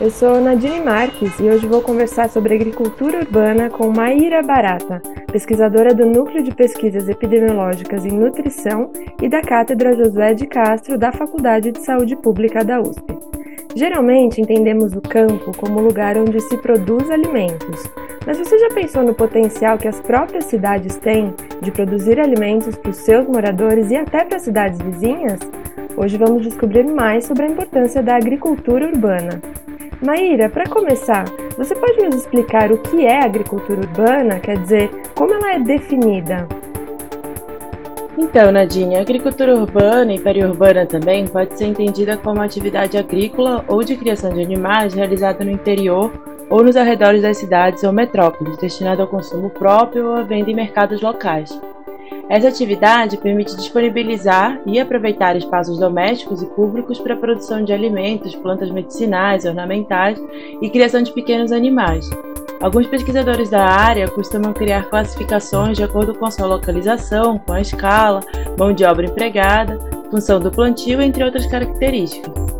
eu sou Nadine Marques e hoje vou conversar sobre agricultura urbana com Maíra Barata, pesquisadora do Núcleo de Pesquisas Epidemiológicas em Nutrição e da Cátedra Josué de Castro da Faculdade de Saúde Pública da USP. Geralmente entendemos o campo como lugar onde se produz alimentos, mas você já pensou no potencial que as próprias cidades têm de produzir alimentos para os seus moradores e até para cidades vizinhas? Hoje vamos descobrir mais sobre a importância da agricultura urbana. Maíra, para começar, você pode nos explicar o que é agricultura urbana? Quer dizer, como ela é definida? Então, Nadine, a agricultura urbana e periurbana também pode ser entendida como atividade agrícola ou de criação de animais realizada no interior ou nos arredores das cidades ou metrópoles, destinada ao consumo próprio ou à venda em mercados locais. Essa atividade permite disponibilizar e aproveitar espaços domésticos e públicos para a produção de alimentos, plantas medicinais, ornamentais e criação de pequenos animais. Alguns pesquisadores da área costumam criar classificações de acordo com a sua localização, com a escala, mão de obra empregada, função do plantio, entre outras características.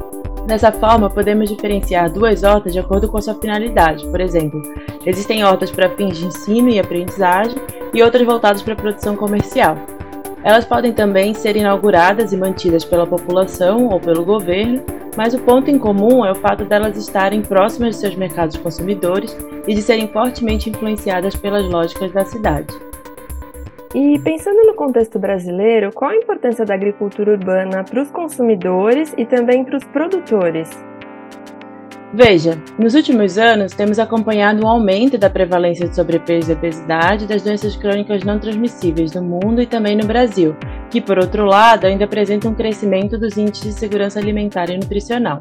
Dessa forma, podemos diferenciar duas hortas de acordo com sua finalidade. Por exemplo, existem hortas para fins de ensino e aprendizagem e outras voltadas para produção comercial. Elas podem também ser inauguradas e mantidas pela população ou pelo governo, mas o ponto em comum é o fato delas estarem próximas de seus mercados consumidores e de serem fortemente influenciadas pelas lógicas da cidade. E pensando no contexto brasileiro, qual a importância da agricultura urbana para os consumidores e também para os produtores? Veja, nos últimos anos temos acompanhado um aumento da prevalência de sobrepeso e obesidade das doenças crônicas não transmissíveis no mundo e também no Brasil, que, por outro lado, ainda apresenta um crescimento dos índices de segurança alimentar e nutricional.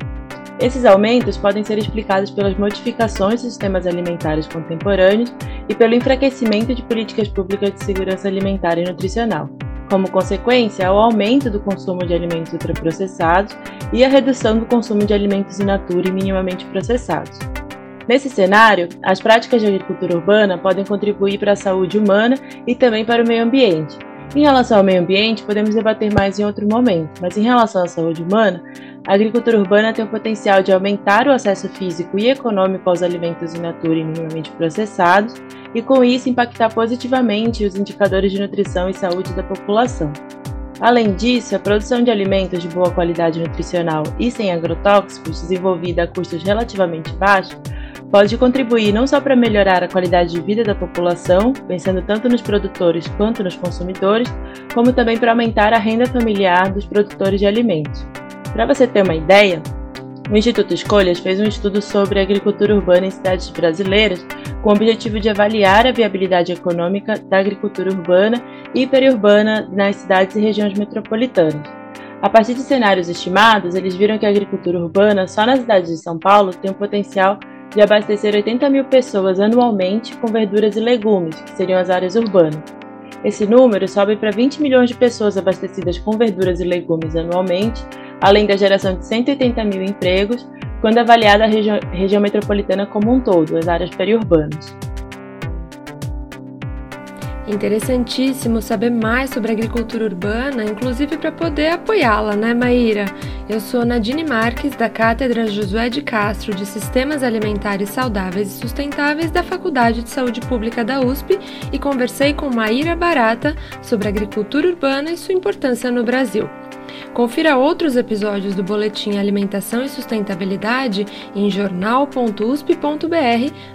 Esses aumentos podem ser explicados pelas modificações dos sistemas alimentares contemporâneos e pelo enfraquecimento de políticas públicas de segurança alimentar e nutricional, como consequência ao aumento do consumo de alimentos ultraprocessados e a redução do consumo de alimentos in natura e minimamente processados. Nesse cenário, as práticas de agricultura urbana podem contribuir para a saúde humana e também para o meio ambiente, em relação ao meio ambiente, podemos debater mais em outro momento, mas em relação à saúde humana, a agricultura urbana tem o potencial de aumentar o acesso físico e econômico aos alimentos in natura e minimamente processados e, com isso, impactar positivamente os indicadores de nutrição e saúde da população. Além disso, a produção de alimentos de boa qualidade nutricional e sem agrotóxicos, desenvolvida a custos relativamente baixos, pode contribuir não só para melhorar a qualidade de vida da população, pensando tanto nos produtores quanto nos consumidores, como também para aumentar a renda familiar dos produtores de alimentos. Para você ter uma ideia, o Instituto Escolhas fez um estudo sobre agricultura urbana em cidades brasileiras com o objetivo de avaliar a viabilidade econômica da agricultura urbana e periurbana nas cidades e regiões metropolitanas. A partir de cenários estimados, eles viram que a agricultura urbana só nas cidades de São Paulo tem um potencial de abastecer 80 mil pessoas anualmente com verduras e legumes, que seriam as áreas urbanas. Esse número sobe para 20 milhões de pessoas abastecidas com verduras e legumes anualmente, além da geração de 180 mil empregos, quando avaliada a região, região metropolitana como um todo, as áreas periurbanas. Interessantíssimo saber mais sobre agricultura urbana, inclusive para poder apoiá-la, né, Maíra? Eu sou Nadine Marques, da Cátedra Josué de Castro de Sistemas Alimentares Saudáveis e Sustentáveis da Faculdade de Saúde Pública da USP e conversei com Maíra Barata sobre agricultura urbana e sua importância no Brasil. Confira outros episódios do Boletim Alimentação e Sustentabilidade em jornal.usp.br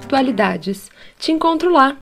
Atualidades. Te encontro lá!